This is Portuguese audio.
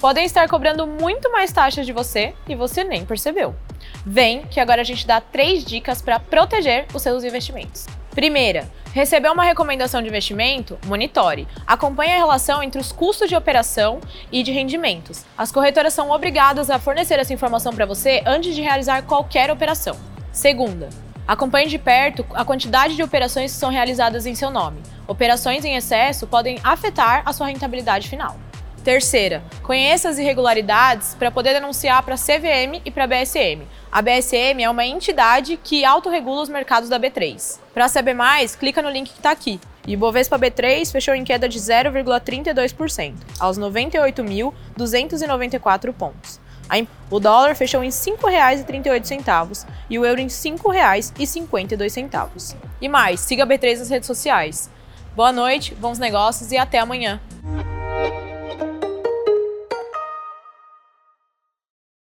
podem estar cobrando muito mais taxas de você e você nem percebeu. Vem que agora a gente dá três dicas para proteger os seus investimentos. Primeira, recebeu uma recomendação de investimento? Monitore. Acompanhe a relação entre os custos de operação e de rendimentos. As corretoras são obrigadas a fornecer essa informação para você antes de realizar qualquer operação. Segunda, acompanhe de perto a quantidade de operações que são realizadas em seu nome. Operações em excesso podem afetar a sua rentabilidade final. Terceira, conheça as irregularidades para poder denunciar para a CVM e para a BSM. A BSM é uma entidade que autorregula os mercados da B3. Para saber mais, clica no link que está aqui. E Bovespa B3 fechou em queda de 0,32%, aos 98.294 pontos. O dólar fechou em R$ 5,38 e o euro em R$ 5,52. E mais, siga a B3 nas redes sociais. Boa noite, bons negócios e até amanhã.